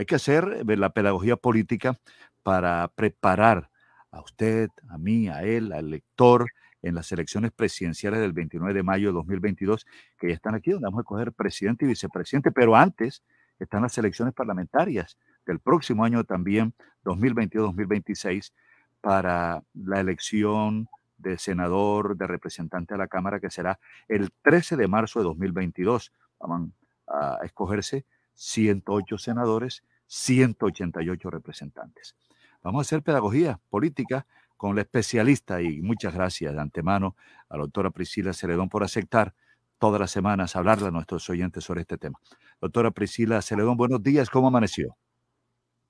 Hay que hacer eh, la pedagogía política para preparar a usted, a mí, a él, al lector en las elecciones presidenciales del 29 de mayo de 2022, que ya están aquí, donde vamos a escoger presidente y vicepresidente, pero antes están las elecciones parlamentarias del próximo año también, 2022-2026, para la elección de senador, de representante a la Cámara, que será el 13 de marzo de 2022. Van a escogerse 108 senadores, 188 representantes. Vamos a hacer pedagogía política con la especialista y muchas gracias de antemano a la doctora Priscila Celedón por aceptar todas las semanas hablarle a nuestros oyentes sobre este tema. Doctora Priscila Celedón, buenos días, ¿cómo amaneció?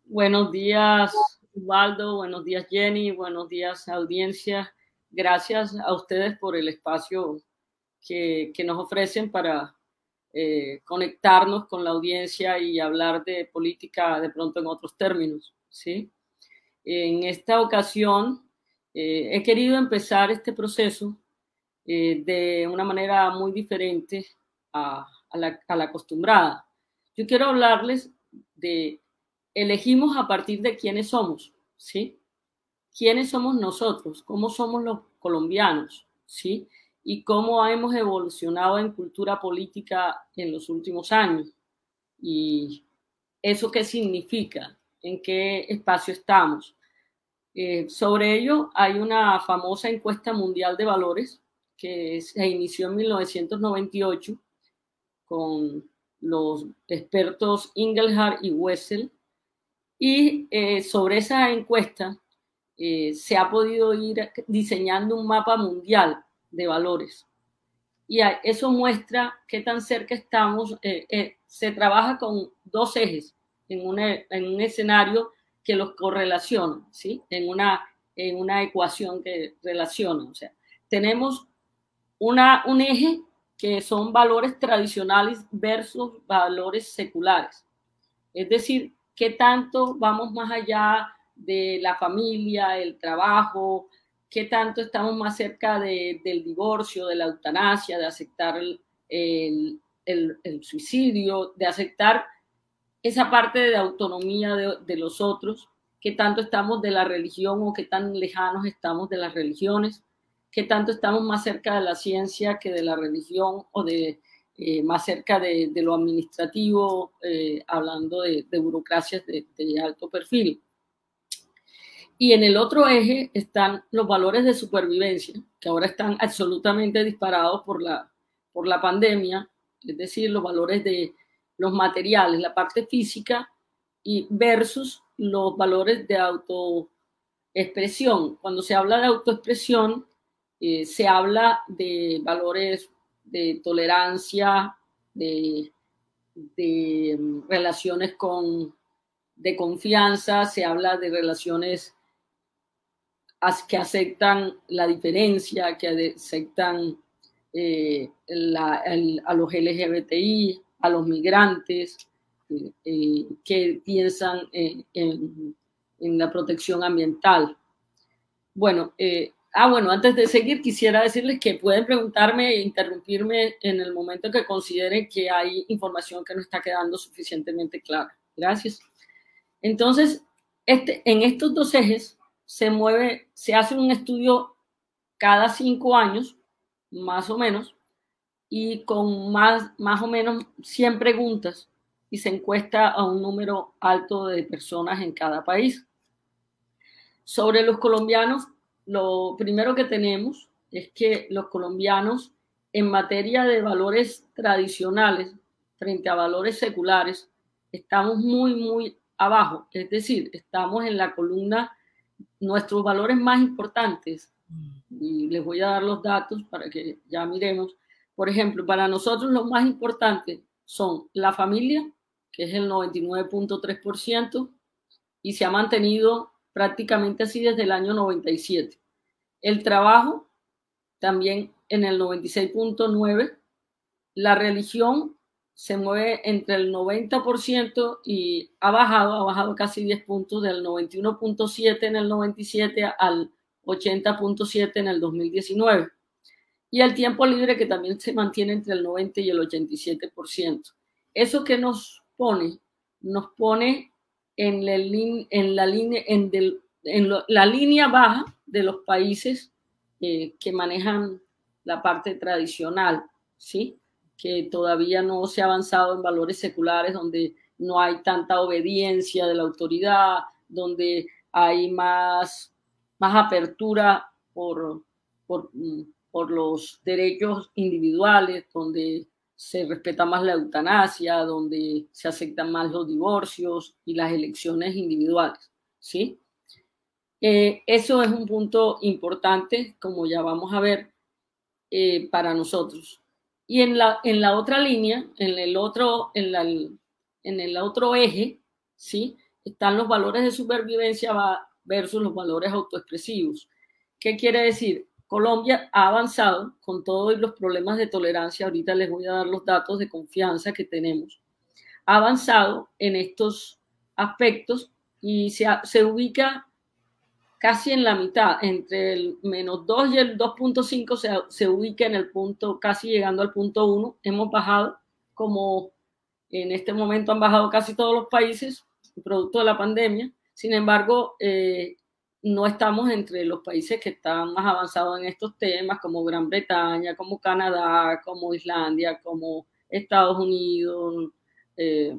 Buenos días, Ubaldo, buenos días, Jenny, buenos días, audiencia. Gracias a ustedes por el espacio que, que nos ofrecen para eh, conectarnos con la audiencia y hablar de política de pronto en otros términos, ¿sí? En esta ocasión eh, he querido empezar este proceso eh, de una manera muy diferente a, la, a la acostumbrada. Yo quiero hablarles de elegimos a partir de quiénes somos, ¿sí? ¿Quiénes somos nosotros? ¿Cómo somos los colombianos? ¿Sí? Y cómo hemos evolucionado en cultura política en los últimos años. Y eso qué significa, en qué espacio estamos. Eh, sobre ello hay una famosa encuesta mundial de valores que se inició en 1998 con los expertos Ingelhardt y Wessel. Y eh, sobre esa encuesta eh, se ha podido ir diseñando un mapa mundial de valores. Y eso muestra qué tan cerca estamos. se trabaja con dos ejes en, en un escenario que los correlaciona, ¿sí? En una, en una ecuación que relaciona. O sea, tenemos una, un eje que son valores tradicionales versus valores seculares. Es decir, qué tanto vamos más allá de la familia, el trabajo, qué tanto estamos más cerca del divorcio, de la eutanasia, de aceptar el, el, suicidio, de aceptar esa parte de autonomía de, los otros, qué tanto estamos de la religión o qué tan lejanos estamos de las religiones, qué tanto estamos más cerca de la ciencia que de la religión o de eh, más cerca de, lo administrativo, eh, hablando de, burocracias de, alto perfil. Y en el otro eje están los valores de supervivencia, que ahora están absolutamente disparados por la, por la pandemia, es decir, los valores de los materiales, la parte física y versus los valores de autoexpresión. Cuando se habla de autoexpresión, eh, se habla de valores de tolerancia, de, mm, relaciones con, de confianza, se habla de relaciones que aceptan la diferencia, que aceptan eh, a los LGBTI, a los migrantes eh, eh, que piensan en, la protección ambiental. Bueno, ah, bueno, antes de seguir quisiera decirles que pueden preguntarme e interrumpirme en el momento que consideren que hay información que no está quedando suficientemente clara. Gracias. Entonces, este, en estos dos ejes se mueve, se hace un estudio cada cinco años, más o menos, y con más, más o menos 100 preguntas y se encuesta a un número alto de personas en cada país. Sobre los colombianos, lo primero que tenemos es que los colombianos en materia de valores tradicionales frente a valores seculares estamos muy, muy abajo. Es decir, estamos en la columna, nuestros valores más importantes, mm. y les voy a dar los datos para que ya miremos, por ejemplo, para nosotros lo más importante son la familia, que es el 99.3%, y se ha mantenido prácticamente así desde el año 97. El trabajo, también en el 96.9%. La religión se mueve entre el 90% y ha bajado, ha bajado casi 10 puntos del 91.7 en el 97 al 80.7 en el 2019 y el tiempo libre que también se mantiene entre el 90 y el 87%. ¿Eso que nos pone? Nos pone en la, en la en, la línea baja de los países eh, que manejan la parte tradicional, ¿sí? Que todavía no se ha avanzado en valores seculares donde no hay tanta obediencia de la autoridad, donde hay más, más apertura por, por, por los derechos individuales, donde se respeta más la eutanasia, donde se aceptan más los divorcios y las elecciones individuales, ¿sí? Eh, eso es un punto importante, como ya vamos a ver, eh, para nosotros. Y en la, en la otra línea, en el otro, en, la, en el otro eje, ¿sí? Están los valores de supervivencia versus los valores autoexpresivos. ¿Qué quiere decir? Colombia ha avanzado con todos los problemas de tolerancia. Ahorita les voy a dar los datos de confianza que tenemos. Ha avanzado en estos aspectos y se, se ubica casi en la mitad, entre el menos 2 y el 2.5 se, se ubica en el punto, casi llegando al punto 1. Hemos bajado, como en este momento han bajado casi todos los países, producto de la pandemia. Sin embargo, eh, no estamos entre los países que están más avanzados en estos temas, como Gran Bretaña, como Canadá, como Islandia, como Estados Unidos eh,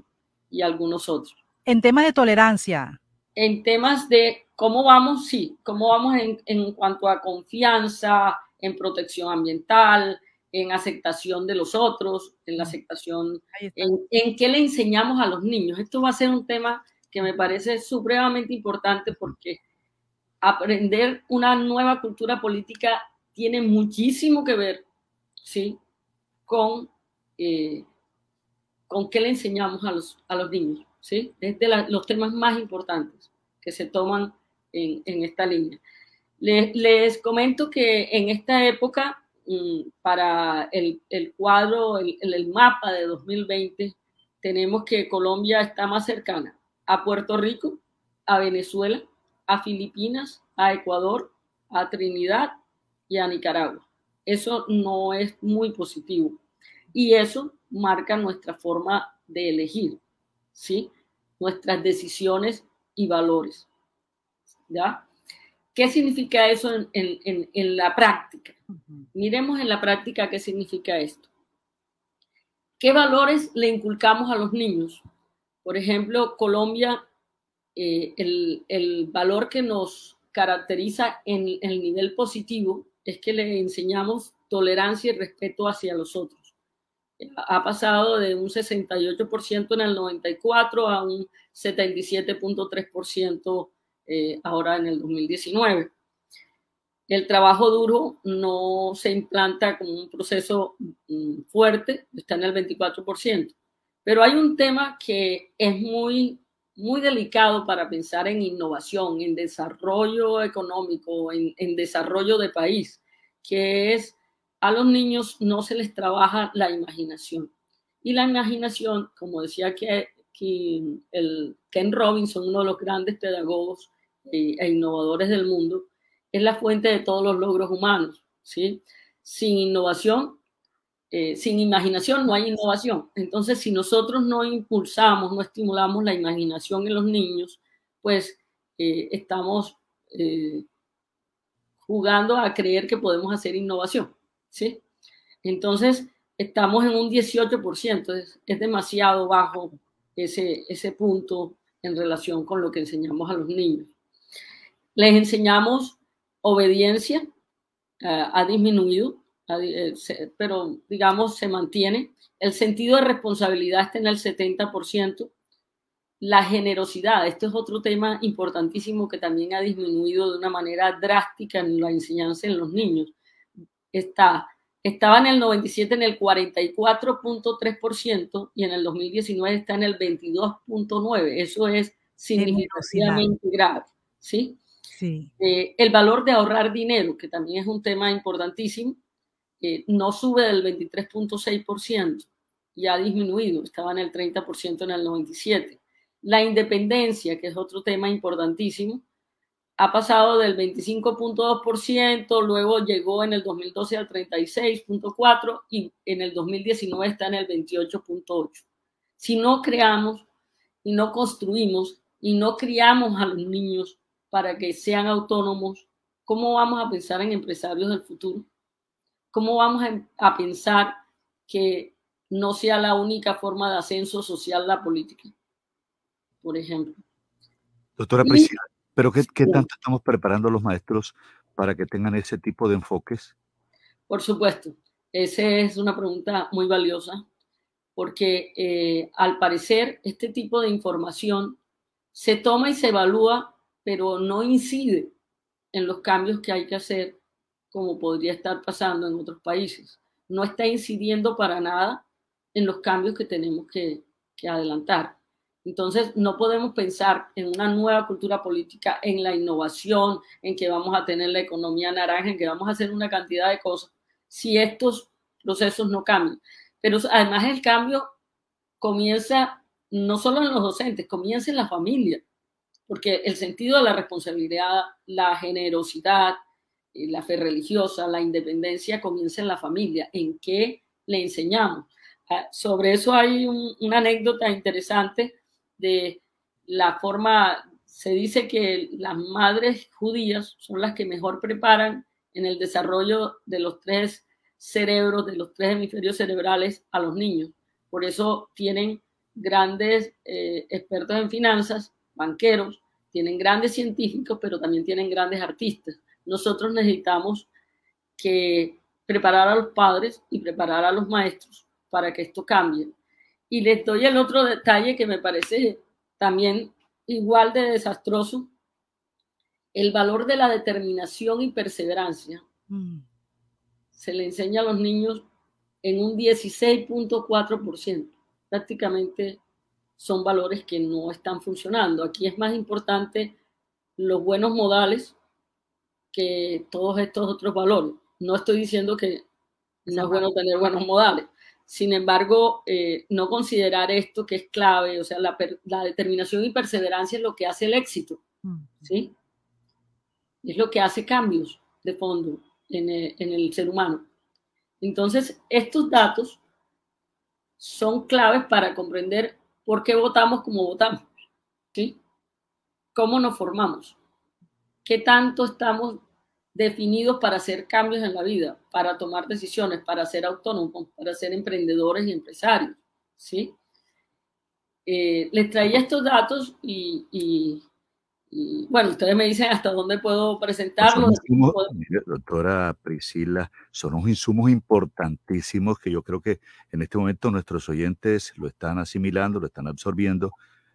y algunos otros. En temas de tolerancia. En temas de cómo vamos, sí, cómo vamos en, en cuanto a confianza, en protección ambiental, en aceptación de los otros, en la aceptación, en, en qué le enseñamos a los niños. Esto va a ser un tema que me parece supremamente importante porque aprender una nueva cultura política tiene muchísimo que ver, ¿sí? Con, eh, con qué le enseñamos a los, a los niños, Es de los temas más importantes que se toman en, en esta línea. Les, les, comento que en esta época, mm, para el, el cuadro, el, el mapa de 2020, tenemos que Colombia está más cercana a Puerto Rico, a Venezuela, a Filipinas, a Ecuador, a Trinidad y a Nicaragua. Eso no es muy positivo. Y eso marca nuestra forma de elegir, ¿sí? Nuestras decisiones y valores. ¿Ya? ¿Qué significa eso en, en, en, la práctica? Miremos en la práctica qué significa esto. ¿Qué valores le inculcamos a los niños? Por ejemplo, Colombia eh, el, valor que nos caracteriza en el nivel positivo es que le enseñamos tolerancia y respeto hacia los otros. Ha pasado de un 68% en el 94 a un 77.3% eh, ahora en el 2019. El trabajo duro no se implanta como un proceso mm, fuerte, está en el 24%. Pero hay un tema que es muy muy delicado para pensar en innovación, en desarrollo económico, en, desarrollo de país, que es a los niños no se les trabaja la imaginación. Y la imaginación, como decía que, el Ken Robinson, uno de los grandes pedagogos e, e innovadores del mundo, es la fuente de todos los logros humanos. ¿sí? Sin innovación eh, sin imaginación no hay innovación. Entonces, si nosotros no impulsamos, no estimulamos la imaginación en los niños, pues eh, estamos eh, jugando a creer que podemos hacer innovación. ¿Sí? Entonces, estamos en un 18%, es, es demasiado bajo ese, ese punto en relación con lo que enseñamos a los niños. Les enseñamos obediencia, ha disminuido, eh, pero digamos se mantiene. El sentido de responsabilidad está en el 70%. La generosidad, este es otro tema importantísimo que también ha disminuido de una manera drástica en la enseñanza en los niños. Está, estaba en el 97 en el 44.3% y en el 2019 está en el 22.9%. Eso es significativamente grave. ¿sí? Sí. Eh, el valor de ahorrar dinero, que también es un tema importantísimo no sube del 23.6% y ha disminuido, estaba en el 30% en el 97. La independencia, que es otro tema importantísimo, ha pasado del 25.2%, luego llegó en el 2012 al 36.4% y en el 2019 está en el 28.8%. Si no creamos y no construimos y no criamos a los niños para que sean autónomos, ¿cómo vamos a pensar en empresarios del futuro? ¿Cómo vamos a, pensar que no sea la única forma de ascenso social la política? Por ejemplo. Doctora Priscila, ¿pero qué, qué tanto estamos preparando a los maestros para que tengan ese tipo de enfoques? Por supuesto, esa es una pregunta muy valiosa, porque eh, al parecer este tipo de información se toma y se evalúa, pero no incide en los cambios que hay que hacer, como podría estar pasando en otros países. No está incidiendo para nada en los cambios que tenemos que, que adelantar. Entonces, no podemos pensar en una nueva cultura política, en la innovación, en que vamos a tener la economía naranja, en que vamos a hacer una cantidad de cosas, si estos procesos no cambian. Pero además el cambio comienza no solo en los docentes, comienza en la familia, porque el sentido de la responsabilidad, la generosidad, eh, la fe religiosa, la independencia comienza en la familia, en qué le enseñamos. Ah, sobre eso hay una anécdota interesante de la forma, se dice que las madres judías son las que mejor preparan en el desarrollo de los tres cerebros, de los tres hemisferios cerebrales a los niños. Por eso tienen grandes eh, expertos en finanzas, banqueros, tienen grandes científicos, pero también tienen grandes artistas. Nosotros necesitamos que preparar a los padres y preparar a los maestros para que esto cambie. Y les doy el otro detalle que me parece también igual de desastroso, el valor de la determinación y perseverancia. Mm. Se le enseña a los niños en un 16.4%. Prácticamente son valores que no están funcionando. Aquí es más importante los buenos modales que todos estos otros valores. No estoy diciendo que no es bueno tener buenos modales, sin embargo, eh, no considerar esto que es clave, o sea, la, determinación y perseverancia es lo que hace el éxito. ¿sí? Es lo que hace cambios de fondo en el, ser humano. Entonces, estos datos son claves para comprender por qué votamos como votamos, ¿sí? ¿Cómo nos formamos? ¿Qué tanto estamos definidos para hacer cambios en la vida, para tomar decisiones, para ser autónomos, para ser emprendedores y empresarios. ¿sí? Eh, les traía estos datos y, bueno, ustedes me dicen hasta dónde puedo presentarlos. doctora Priscila, son unos insumos importantísimos que yo creo que en este momento nuestros oyentes lo están asimilando, lo están absorbiendo,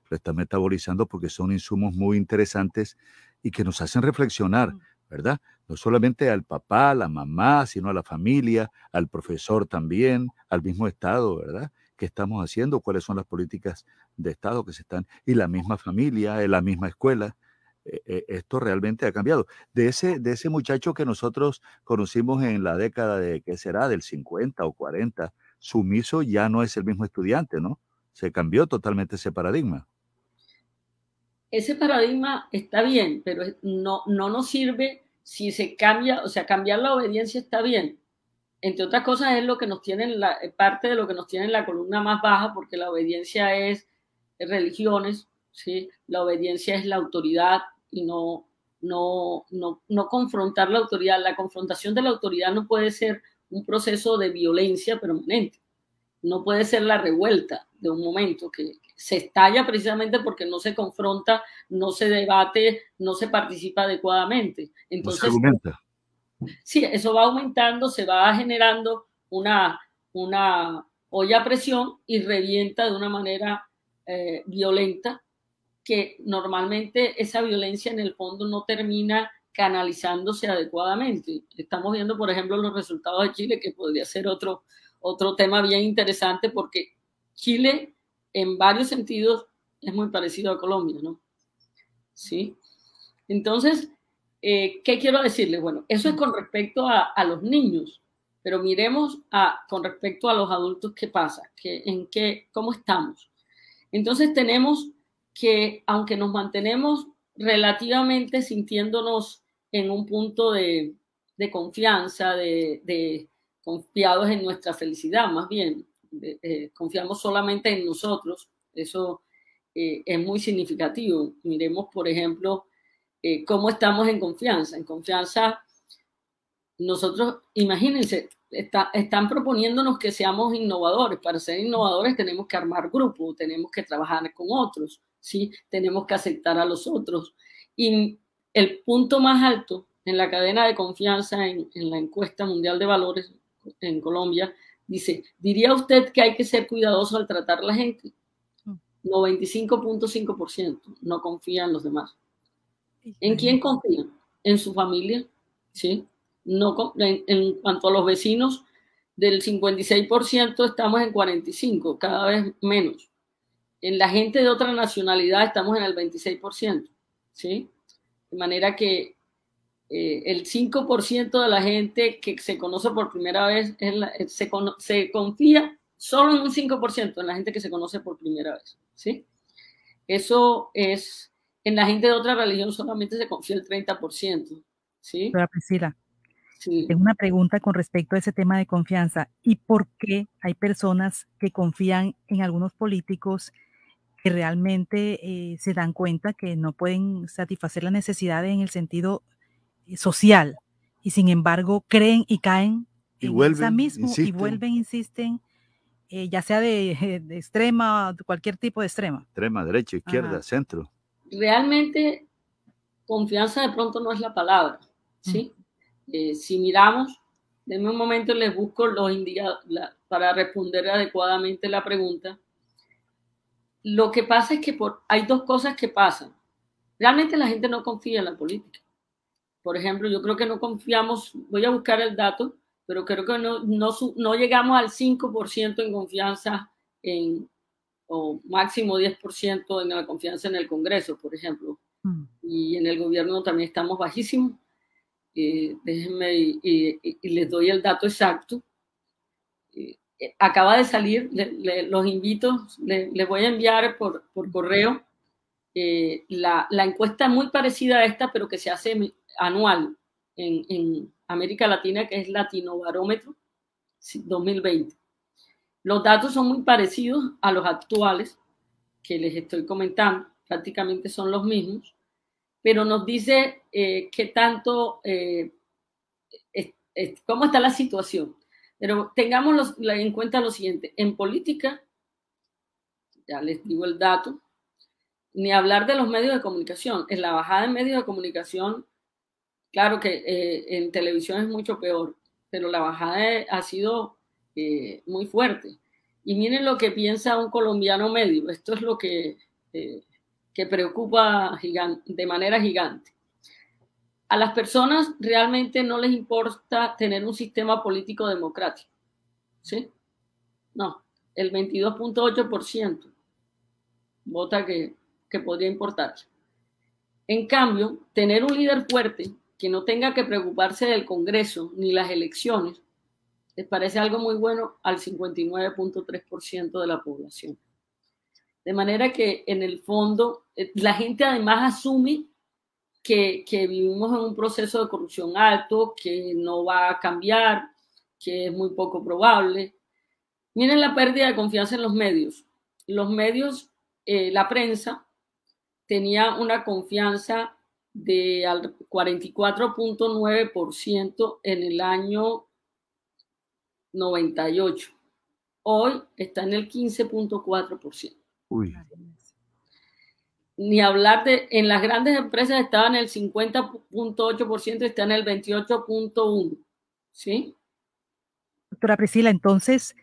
lo están metabolizando porque son insumos muy interesantes y que nos hacen reflexionar, ¿verdad? No solamente al papá, a la mamá, sino a la familia, al profesor también, al mismo Estado, ¿verdad? ¿Qué estamos haciendo? ¿Cuáles son las políticas de Estado que se están? Y la misma familia, la misma escuela. E, e, esto realmente ha cambiado. De ese, de ese muchacho que nosotros conocimos en la década de, ¿qué será?, del 50 o 40, sumiso ya no es el mismo estudiante, ¿no? Se cambió totalmente ese paradigma. Ese paradigma está bien, pero no, no nos sirve si se cambia, o sea, cambiar la obediencia está bien. Entre otras cosas es lo que nos tiene la, eh, parte de lo que nos tiene en la columna más baja, porque la obediencia es, religiones, ¿sí? La obediencia es la autoridad y no, no, no, no confrontar la autoridad. La confrontación de la autoridad no puede ser un proceso de violencia permanente. No puede ser la revuelta de un momento que, se estalla precisamente porque no se confronta, no se debate, no se participa adecuadamente. Entonces, sí, eso va aumentando, se va generando una, una olla a presión y revienta de una manera eh, violenta que normalmente esa violencia en el fondo no termina canalizándose adecuadamente. Estamos viendo, por ejemplo, los resultados de Chile, que podría ser otro, otro tema bien interesante porque Chile en varios sentidos es muy parecido a Colombia, ¿no? Sí. Entonces, eh, ¿qué quiero decirles? Bueno, eso es con respecto a, los niños, pero miremos a, con respecto a los adultos qué pasa, ¿Qué, en qué, cómo estamos. Entonces tenemos que, aunque nos mantenemos relativamente sintiéndonos en un punto de, confianza, de confiados en nuestra felicidad, más bien, eh, confiamos solamente en nosotros, eso eh, es muy significativo. Miremos, por ejemplo, eh, cómo estamos en confianza. En confianza, nosotros, imagínense, están proponiéndonos que seamos innovadores. Para ser innovadores tenemos que armar grupos, tenemos que trabajar con otros, ¿sí? tenemos que aceptar a los otros. Y el punto más alto en la cadena de confianza en, en la encuesta mundial de valores en Colombia dice, ¿diría usted que hay que ser cuidadoso al tratar a la gente? 95.5% mm. no confía en los demás. ¿En quién confía? En su familia, ¿sí? No, en, cuanto a los vecinos, del 56% estamos en 45, cada vez menos. En la gente de otra nacionalidad estamos en el 26%, ¿sí? De manera que eh, el 5% de la gente que se conoce por primera vez se, se, confía solo en un 5% en la gente que se conoce por primera vez, ¿sí? Eso es, en la gente de otra religión solamente se confía el 30%, ¿sí? Pero Priscila, tengo una pregunta con respecto a ese tema de confianza. ¿Y por qué hay personas que confían en algunos políticos que realmente eh, se dan cuenta que no pueden satisfacer las necesidades en el sentido eh, social y sin embargo creen y caen y vuelven, mismo y vuelven, insisten, eh, ya sea de, de, extrema, cualquier tipo de extrema. Extrema, derecha, izquierda, centro. Realmente confianza de pronto no es la palabra, ¿sí? Eh, si miramos, denme un momento, les busco los indicadores para responder adecuadamente la pregunta. Lo que pasa es que por, hay dos cosas que pasan. Realmente la gente no confía en la política. Por ejemplo, yo creo que no confiamos, voy a buscar el dato, pero creo que no, no, no llegamos al 5% en confianza en, o máximo 10% en la confianza en el Congreso, por ejemplo. Mm. Y en el gobierno también estamos bajísimos déjenme y, les doy el dato exacto. acaba de salir, los invito, les voy a enviar por, por correo eh, la, la, encuesta muy parecida a esta, pero que se hace anual en, en América Latina, que es Latino Barómetro 2020. Los datos son muy parecidos a los actuales que les estoy comentando, prácticamente son los mismos pero nos dice eh, qué tanto, eh, cómo está la situación. Pero tengamos en cuenta lo siguiente, en política, ya les digo el dato, ni hablar de los medios de comunicación. En la bajada en medios de comunicación, claro que eh, en televisión es mucho peor, pero la bajada ha sido muy fuerte. Y miren lo que piensa un colombiano medio. Esto es lo que que preocupa de manera gigante. A las personas realmente no les importa tener un sistema político democrático. ¿Sí? No, el 22.8% vota que, que podría importar. En cambio, tener un líder fuerte que no tenga que preocuparse del Congreso ni las elecciones, les parece algo muy bueno al 59.3% de la población. De manera que en el fondo eh, la gente además asume que, vivimos en un proceso de corrupción alto, que no va a cambiar, que es muy poco probable. Miren la pérdida de confianza en los medios. Los medios, eh, la prensa, tenía una confianza de 44.9% en el año 98. Hoy está en el 15.4%. Ni hablar de, en las grandes empresas estaba en el 50.8%, está en el 28.1%. ¿Sí? Doctora Priscila, entonces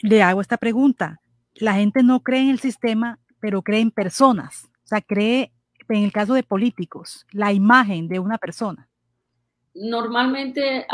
le hago esta pregunta. La gente no cree en el sistema, pero cree en personas. O sea, cree, en el caso de políticos, la imagen de una persona. Normalmente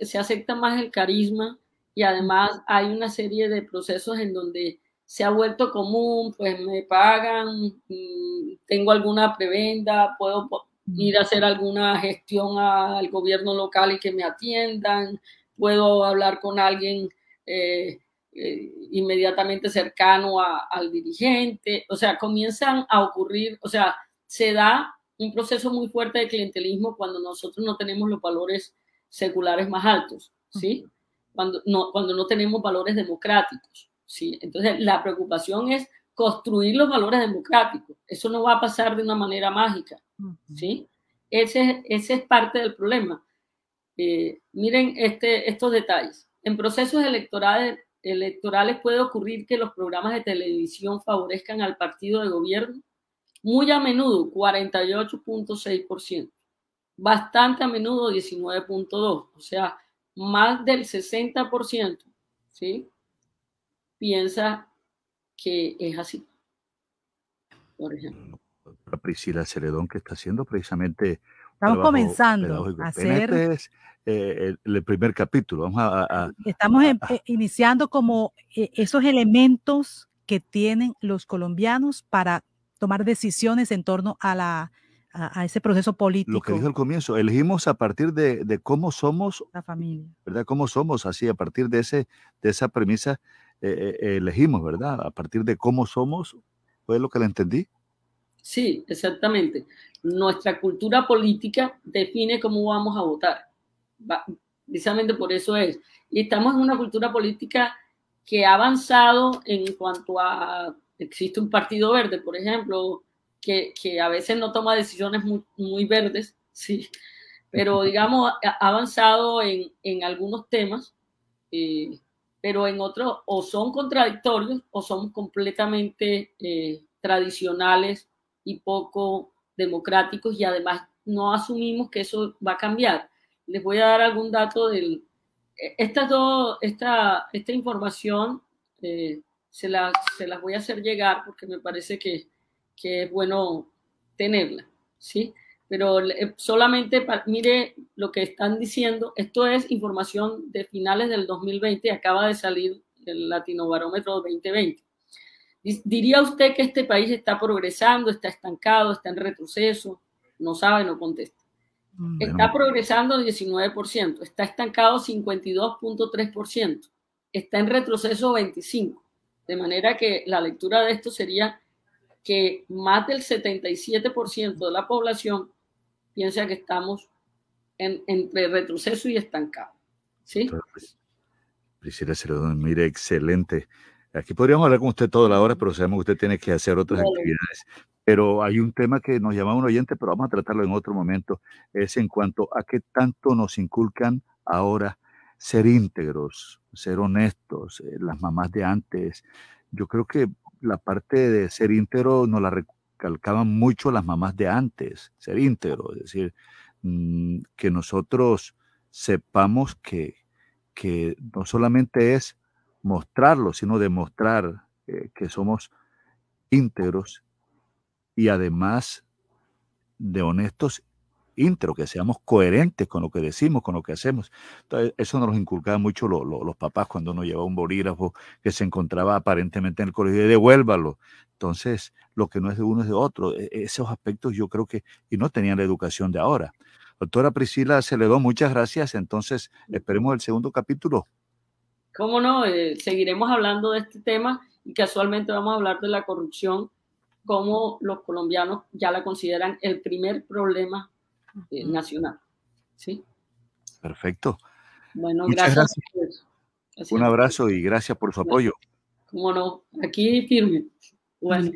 se acepta más el carisma y además hay una serie de procesos en donde se ha vuelto común, pues me pagan, mm, tengo alguna prebenda, puedo ir a hacer alguna gestión al gobierno local y que me atiendan, puedo hablar con alguien eh, eh, inmediatamente cercano al dirigente, o sea, comienzan a ocurrir, o sea, se da un proceso muy fuerte de clientelismo cuando nosotros no tenemos los valores seculares más altos, ¿sí? Cuando no, cuando no tenemos valores democráticos. ¿sí? Entonces, la preocupación es construir los valores democráticos. Eso no va a pasar de una manera mágica, ¿sí? Ese, ese es parte del problema. Eh, miren este, estos detalles. En procesos electorales, electorales puede ocurrir que los programas de televisión favorezcan al partido de gobierno, muy a menudo 48.6%, bastante a menudo 19.2%, o sea, más del 60%, ¿sí? Piensa que es así, por ejemplo. Priscila Ceredón, que está haciendo precisamente Estamos comenzando a hacer. Este es el, primer capítulo. Vamos a, Estamos em, eh, iniciando como eh, esos elementos que tienen los colombianos para tomar decisiones en torno a, la, a, ese proceso político. Lo que dijo al comienzo, elegimos a partir de, de, cómo somos. La familia. ¿Verdad? Cómo somos, así, a partir de, ese, de esa premisa eh, elegimos, ¿verdad? A partir de cómo somos, fue lo que le entendí. Sí, exactamente. Nuestra cultura política define cómo vamos a votar. precisamente por eso es. Y estamos en una cultura política que ha avanzado en cuanto a, existe un partido verde, por ejemplo, que, a veces no toma decisiones muy, verdes, sí, pero digamos, ha avanzado en, algunos temas, eh, pero en otros o son contradictorios o son completamente eh, tradicionales y poco democráticos y además no asumimos que eso va a cambiar. Les voy a dar algún dato del... E, esta, todo, esta, esta información eh, se, la, se las voy a hacer llegar porque me parece que, que es bueno tenerla, ¿sí? Pero eh, solamente, mire lo que están diciendo, esto es información de finales del 2020, acaba de salir el Latino Barómetro 2020. ¿Diría usted que este país está progresando, está estancado, está en retroceso? No sabe, no contesta. Mm, está progresando 19%, está estancado 52.3%, está en retroceso 25%. De manera que la lectura de esto sería que más del 77% de la población piensa que estamos en, entre retroceso y estancado. ¿Sí? Priscila mire, excelente Aquí podríamos hablar con usted toda la hora, pero sabemos que usted tiene que hacer otras actividades. Pero hay un tema que nos llama un oyente, pero vamos a tratarlo en otro momento. Es en cuanto a qué tanto nos inculcan ahora ser íntegros, ser honestos, eh, las mamás de antes. Yo creo que la parte de ser íntegro nos la recalcaban mucho las mamás de antes, ser íntegro, es decir, mm, que nosotros sepamos que, que no solamente es mostrarlo, sino demostrar eh, que somos íntegros y además de honestos, íntegros, que seamos coherentes con lo que decimos, con lo que hacemos. Eso nos inculcaban mucho los papás cuando uno llevaba un bolígrafo que se encontraba aparentemente en el colegio y devuélvalo. Entonces, lo que no es de uno es de otro. E, esos aspectos yo creo que, y no tenían la educación de ahora. Doctora Priscila Celedón, muchas gracias. Entonces, esperemos el segundo capítulo. ¿Cómo no? Eh, seguiremos hablando de este tema y casualmente vamos a hablar de la corrupción, como los colombianos ya la consideran el primer problema eh, nacional. ¿Sí? Perfecto. Bueno, gracias. Un abrazo y gracias por su apoyo. Cómo no, aquí firme. Bueno.